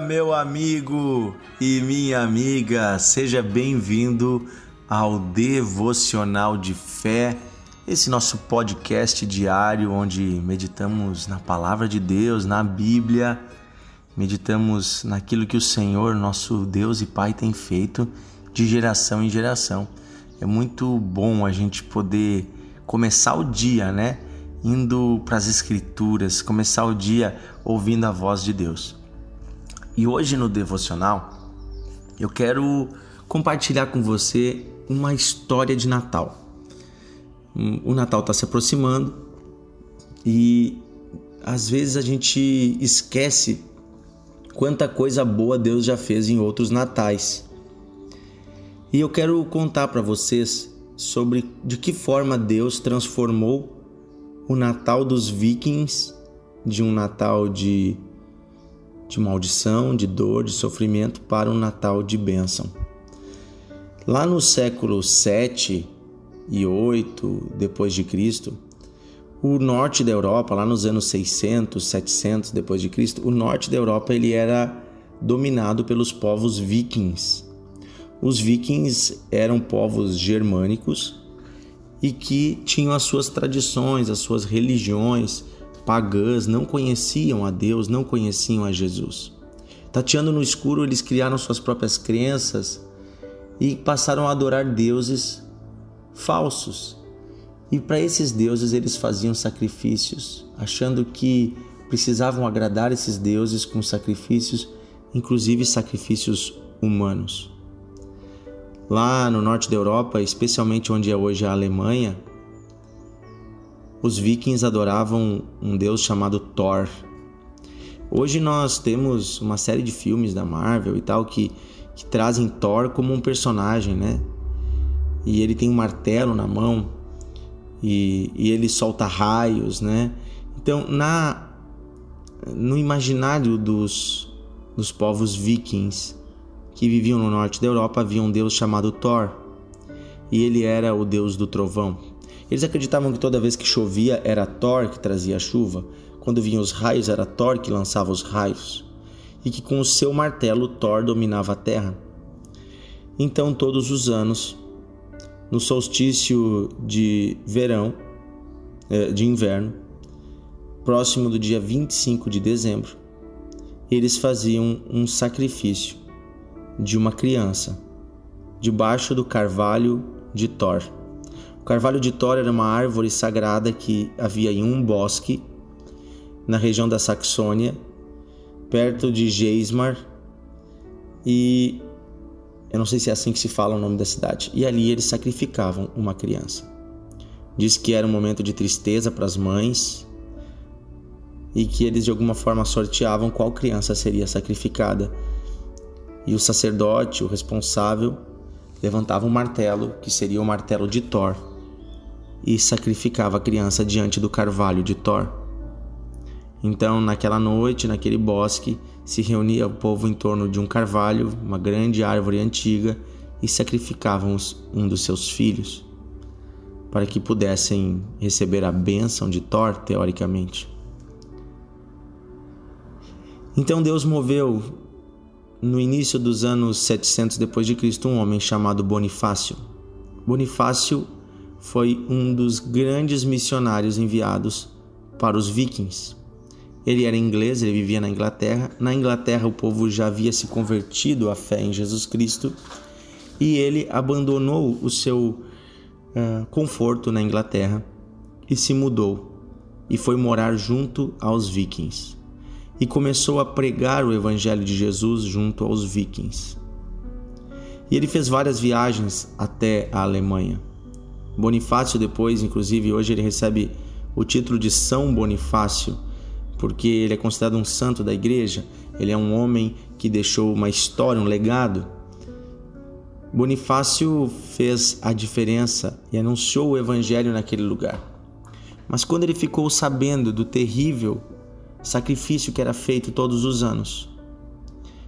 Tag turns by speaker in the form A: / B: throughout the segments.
A: meu amigo e minha amiga. Seja bem-vindo ao Devocional de Fé, esse nosso podcast diário onde meditamos na palavra de Deus, na Bíblia, meditamos naquilo que o Senhor, nosso Deus e Pai, tem feito de geração em geração. É muito bom a gente poder começar o dia, né? Indo para as Escrituras, começar o dia ouvindo a voz de Deus. E hoje no devocional eu quero compartilhar com você uma história de Natal. O Natal está se aproximando e às vezes a gente esquece quanta coisa boa Deus já fez em outros natais. E eu quero contar para vocês sobre de que forma Deus transformou o Natal dos Vikings de um Natal de de maldição, de dor, de sofrimento para um Natal de bênção. Lá no século 7 e 8 depois de Cristo, o norte da Europa, lá nos anos 600, 700 depois de Cristo, o norte da Europa ele era dominado pelos povos vikings. Os vikings eram povos germânicos e que tinham as suas tradições, as suas religiões, pagãs não conheciam a Deus, não conheciam a Jesus. Tateando no escuro, eles criaram suas próprias crenças e passaram a adorar deuses falsos. E para esses deuses eles faziam sacrifícios, achando que precisavam agradar esses deuses com sacrifícios, inclusive sacrifícios humanos. Lá no norte da Europa, especialmente onde é hoje a Alemanha, os vikings adoravam um deus chamado Thor. Hoje nós temos uma série de filmes da Marvel e tal que, que trazem Thor como um personagem, né? E ele tem um martelo na mão e, e ele solta raios, né? Então, na no imaginário dos, dos povos vikings que viviam no norte da Europa havia um deus chamado Thor e ele era o deus do trovão. Eles acreditavam que toda vez que chovia era Thor que trazia a chuva, quando vinham os raios era Thor que lançava os raios, e que com o seu martelo Thor dominava a terra. Então, todos os anos, no solstício de verão, eh, de inverno, próximo do dia 25 de dezembro, eles faziam um sacrifício de uma criança debaixo do carvalho de Thor. O carvalho de Thor era uma árvore sagrada que havia em um bosque na região da Saxônia, perto de Geismar, e eu não sei se é assim que se fala o nome da cidade. E ali eles sacrificavam uma criança. Diz que era um momento de tristeza para as mães e que eles de alguma forma sorteavam qual criança seria sacrificada. E o sacerdote, o responsável, levantava um martelo, que seria o martelo de Thor, e sacrificava a criança diante do carvalho de Thor. Então, naquela noite, naquele bosque, se reunia o povo em torno de um carvalho, uma grande árvore antiga, e sacrificavam um dos seus filhos, para que pudessem receber a bênção de Thor, teoricamente. Então Deus moveu no início dos anos 700 depois de Cristo um homem chamado Bonifácio. Bonifácio foi um dos grandes missionários enviados para os vikings. Ele era inglês, ele vivia na Inglaterra. Na Inglaterra, o povo já havia se convertido à fé em Jesus Cristo e ele abandonou o seu uh, conforto na Inglaterra e se mudou e foi morar junto aos vikings e começou a pregar o evangelho de Jesus junto aos vikings. E ele fez várias viagens até a Alemanha. Bonifácio depois, inclusive hoje ele recebe o título de São Bonifácio, porque ele é considerado um santo da igreja, ele é um homem que deixou uma história, um legado. Bonifácio fez a diferença e anunciou o evangelho naquele lugar. Mas quando ele ficou sabendo do terrível sacrifício que era feito todos os anos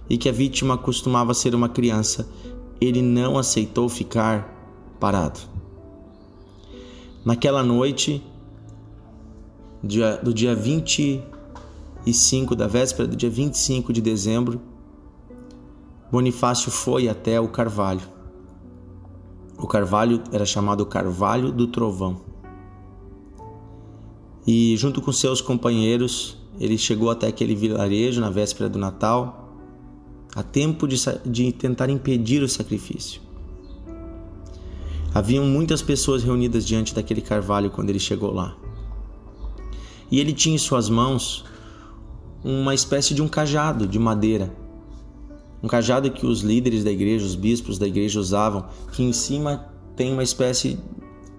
A: e que a vítima costumava ser uma criança, ele não aceitou ficar parado. Naquela noite do dia 25 da véspera do dia 25 de dezembro Bonifácio foi até o carvalho. O carvalho era chamado Carvalho do Trovão. E junto com seus companheiros, ele chegou até aquele vilarejo na véspera do Natal, a tempo de, de tentar impedir o sacrifício. Haviam muitas pessoas reunidas diante daquele carvalho quando ele chegou lá. E ele tinha em suas mãos uma espécie de um cajado de madeira um cajado que os líderes da igreja, os bispos da igreja usavam, que em cima tem uma espécie,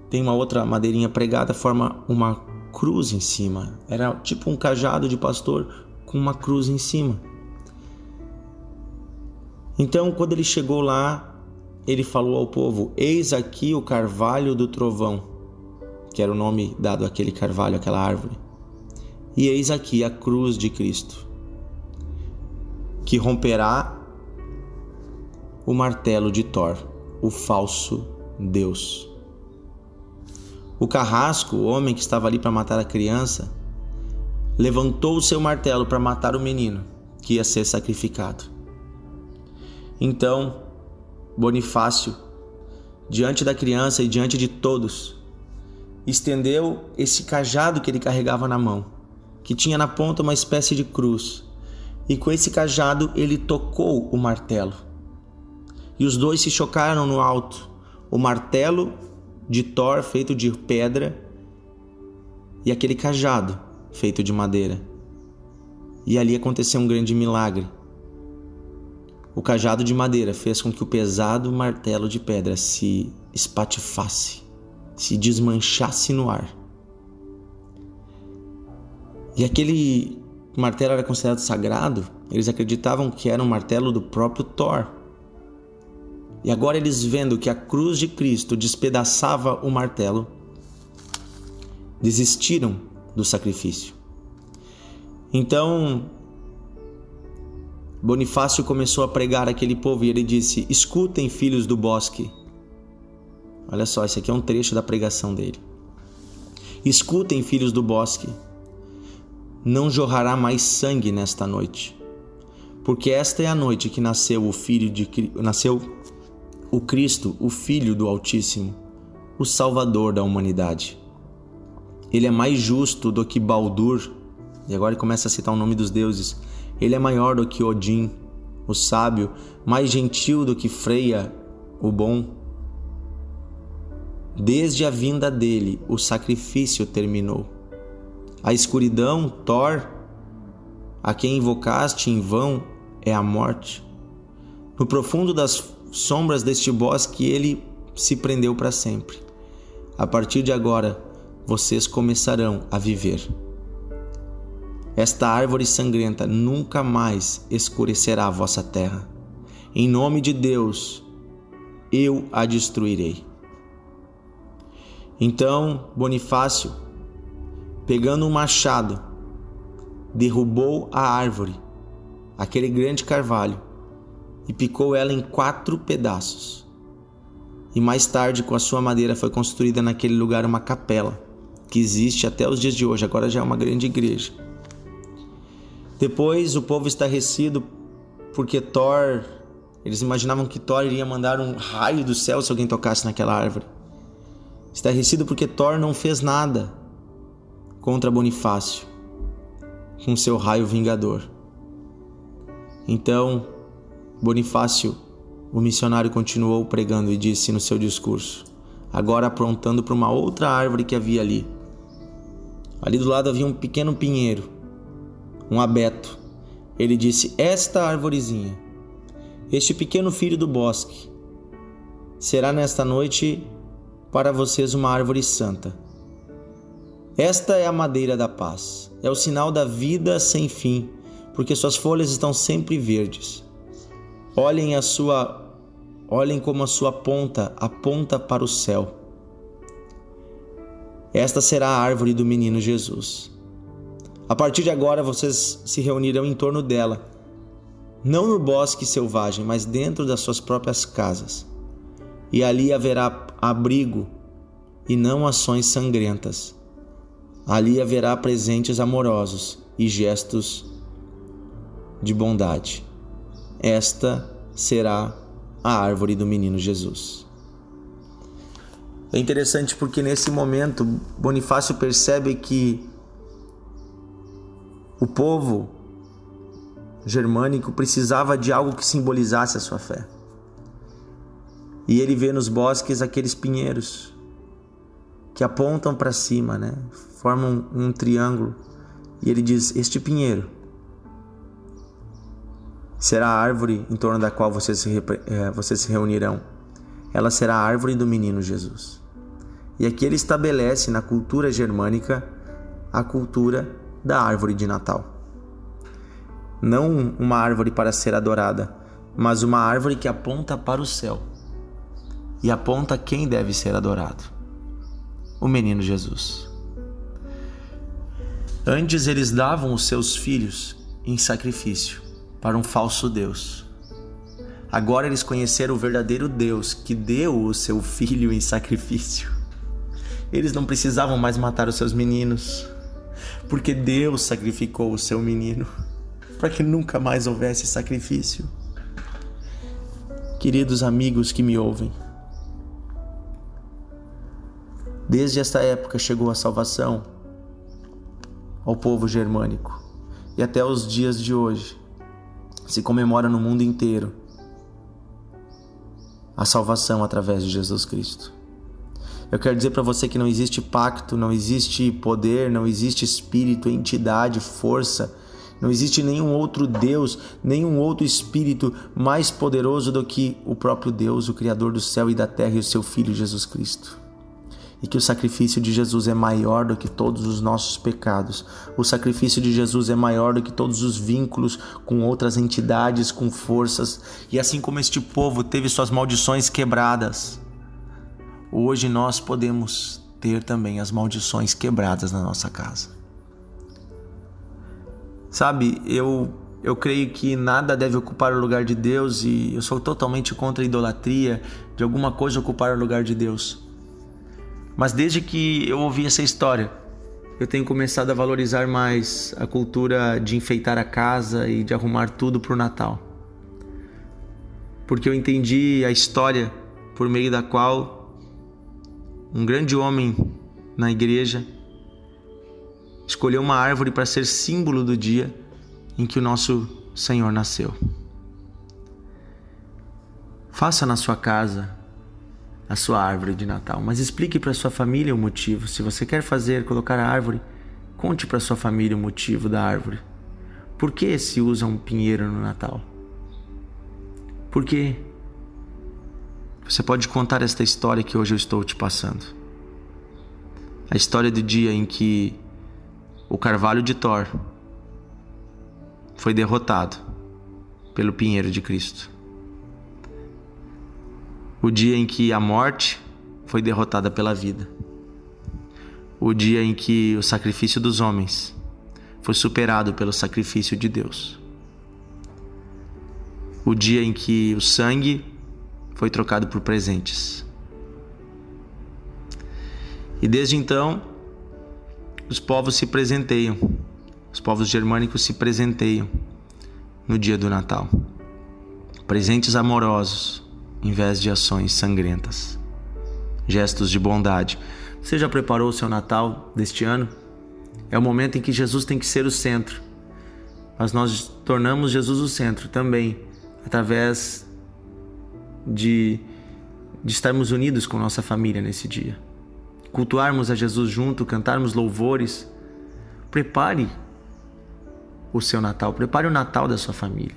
A: tem uma outra madeirinha pregada, forma uma cruz em cima. Era tipo um cajado de pastor com uma cruz em cima. Então, quando ele chegou lá, ele falou ao povo: Eis aqui o carvalho do trovão, que era o nome dado àquele carvalho, àquela árvore. E eis aqui a cruz de Cristo, que romperá o martelo de Thor, o falso Deus. O carrasco, o homem que estava ali para matar a criança, levantou o seu martelo para matar o menino que ia ser sacrificado. Então, Bonifácio, diante da criança e diante de todos, estendeu esse cajado que ele carregava na mão, que tinha na ponta uma espécie de cruz, e com esse cajado ele tocou o martelo e os dois se chocaram no alto. O martelo de Thor feito de pedra e aquele cajado feito de madeira. E ali aconteceu um grande milagre. O cajado de madeira fez com que o pesado martelo de pedra se espatifasse, se desmanchasse no ar. E aquele martelo era considerado sagrado, eles acreditavam que era um martelo do próprio Thor. E agora eles vendo que a cruz de Cristo despedaçava o martelo, desistiram do sacrifício. Então, Bonifácio começou a pregar aquele povo e ele disse: Escutem, filhos do bosque. Olha só, esse aqui é um trecho da pregação dele. Escutem, filhos do bosque. Não jorrará mais sangue nesta noite, porque esta é a noite que nasceu o filho de nasceu o Cristo, o Filho do Altíssimo, o Salvador da humanidade. Ele é mais justo do que Baldur, e agora ele começa a citar o nome dos deuses. Ele é maior do que Odin, o sábio, mais gentil do que Freia, o bom. Desde a vinda dele, o sacrifício terminou. A escuridão, Thor, a quem invocaste em vão, é a morte. No profundo das sombras deste bosque ele se prendeu para sempre. A partir de agora, vocês começarão a viver. Esta árvore sangrenta nunca mais escurecerá a vossa terra. Em nome de Deus, eu a destruirei. Então Bonifácio, pegando um machado, derrubou a árvore, aquele grande carvalho, e picou ela em quatro pedaços. E mais tarde, com a sua madeira, foi construída naquele lugar uma capela, que existe até os dias de hoje, agora já é uma grande igreja. Depois, o povo estarrecido porque Thor, eles imaginavam que Thor iria mandar um raio do céu se alguém tocasse naquela árvore. Estarrecido porque Thor não fez nada contra Bonifácio com seu raio vingador. Então, Bonifácio, o missionário, continuou pregando e disse no seu discurso, agora aprontando para uma outra árvore que havia ali. Ali do lado havia um pequeno pinheiro, um abeto. Ele disse: Esta árvorezinha, este pequeno filho do bosque, será nesta noite para vocês uma árvore santa. Esta é a madeira da paz, é o sinal da vida sem fim, porque suas folhas estão sempre verdes. Olhem a sua olhem como a sua ponta aponta para o céu. Esta será a árvore do menino Jesus. A partir de agora vocês se reunirão em torno dela, não no bosque selvagem, mas dentro das suas próprias casas. E ali haverá abrigo e não ações sangrentas. Ali haverá presentes amorosos e gestos de bondade. Esta será a árvore do menino Jesus. É interessante porque nesse momento Bonifácio percebe que o povo germânico precisava de algo que simbolizasse a sua fé. E ele vê nos bosques aqueles pinheiros que apontam para cima, né? Formam um, triângulo. E ele diz: Este pinheiro será a árvore em torno da qual vocês se, é, vocês se reunirão. Ela será a árvore do menino Jesus. E aqui ele estabelece na cultura germânica a cultura da árvore de Natal. Não uma árvore para ser adorada, mas uma árvore que aponta para o céu e aponta quem deve ser adorado: o menino Jesus. Antes eles davam os seus filhos em sacrifício para um falso Deus. Agora eles conheceram o verdadeiro Deus que deu o seu filho em sacrifício. Eles não precisavam mais matar os seus meninos, porque Deus sacrificou o seu menino para que nunca mais houvesse sacrifício. Queridos amigos que me ouvem, desde esta época chegou a salvação ao povo germânico e até os dias de hoje se comemora no mundo inteiro a salvação através de Jesus Cristo. Eu quero dizer para você que não existe pacto, não existe poder, não existe espírito, entidade, força, não existe nenhum outro Deus, nenhum outro espírito mais poderoso do que o próprio Deus, o Criador do céu e da terra e o seu Filho Jesus Cristo e que o sacrifício de Jesus é maior do que todos os nossos pecados. O sacrifício de Jesus é maior do que todos os vínculos com outras entidades, com forças. E assim como este povo teve suas maldições quebradas, hoje nós podemos ter também as maldições quebradas na nossa casa. Sabe, eu eu creio que nada deve ocupar o lugar de Deus e eu sou totalmente contra a idolatria de alguma coisa ocupar o lugar de Deus. Mas desde que eu ouvi essa história, eu tenho começado a valorizar mais a cultura de enfeitar a casa e de arrumar tudo para o Natal. Porque eu entendi a história por meio da qual um grande homem na igreja escolheu uma árvore para ser símbolo do dia em que o nosso Senhor nasceu. Faça na sua casa a sua árvore de Natal, mas explique para sua família o motivo. Se você quer fazer, colocar a árvore, conte para sua família o motivo da árvore. Por que se usa um pinheiro no Natal? Por quê? Você pode contar esta história que hoje eu estou te passando. A história do dia em que o carvalho de Thor foi derrotado pelo pinheiro de Cristo. O dia em que a morte foi derrotada pela vida. O dia em que o sacrifício dos homens foi superado pelo sacrifício de Deus. O dia em que o sangue foi trocado por presentes. E desde então, os povos se presenteiam, os povos germânicos se presenteiam no dia do Natal. Presentes amorosos, em vez de ações sangrentas. Gestos de bondade. Você já preparou o seu Natal deste ano? É o momento em que Jesus tem que ser o centro. Mas nós tornamos Jesus o centro também, através de, de estarmos unidos com nossa família nesse dia. Cultuarmos a Jesus junto, cantarmos louvores. Prepare o seu Natal, prepare o Natal da sua família.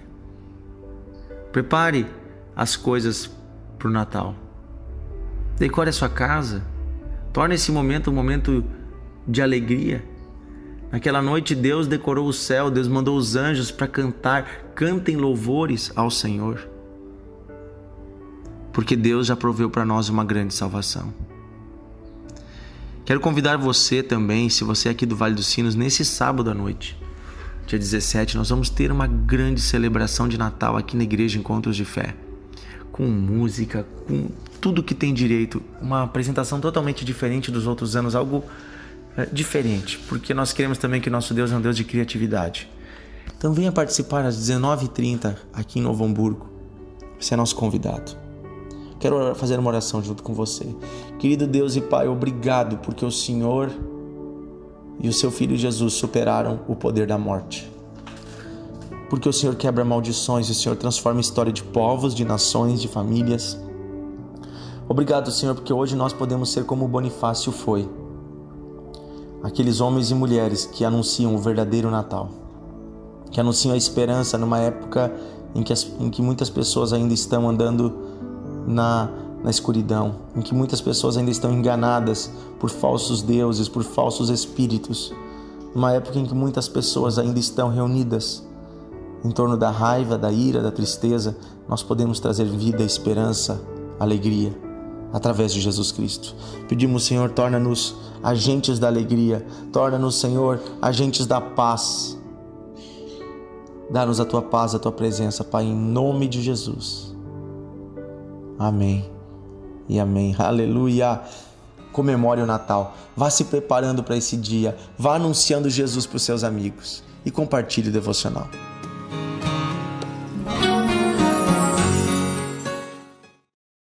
A: Prepare as coisas para o Natal. Decore a sua casa. Torne esse momento um momento de alegria. Naquela noite, Deus decorou o céu, Deus mandou os anjos para cantar. Cantem louvores ao Senhor porque Deus já proveu para nós uma grande salvação. Quero convidar você também, se você é aqui do Vale dos Sinos, nesse sábado à noite, dia 17, nós vamos ter uma grande celebração de Natal aqui na Igreja Encontros de Fé, com música, com tudo que tem direito, uma apresentação totalmente diferente dos outros anos, algo é, diferente, porque nós queremos também que nosso Deus é um Deus de criatividade. Então venha participar às 19h30 aqui em Novo Hamburgo Você é nosso convidado. Quero fazer uma oração junto com você. Querido Deus e Pai, obrigado porque o Senhor e o seu Filho Jesus superaram o poder da morte. Porque o Senhor quebra maldições o Senhor transforma a história de povos, de nações, de famílias. Obrigado, Senhor, porque hoje nós podemos ser como Bonifácio foi. Aqueles homens e mulheres que anunciam o verdadeiro Natal, que anunciam a esperança numa época em que, as, em que muitas pessoas ainda estão andando na, na escuridão, em que muitas pessoas ainda estão enganadas por falsos deuses, por falsos espíritos, numa época em que muitas pessoas ainda estão reunidas em torno da raiva, da ira, da tristeza, nós podemos trazer vida, esperança, alegria através de Jesus Cristo. Pedimos, Senhor, torna-nos agentes da alegria, torna-nos, Senhor, agentes da paz. Dá-nos a tua paz, a tua presença, Pai, em nome de Jesus. Amém e amém. Aleluia. Comemore o Natal. Vá se preparando para esse dia. Vá anunciando Jesus para os seus amigos e compartilhe o devocional.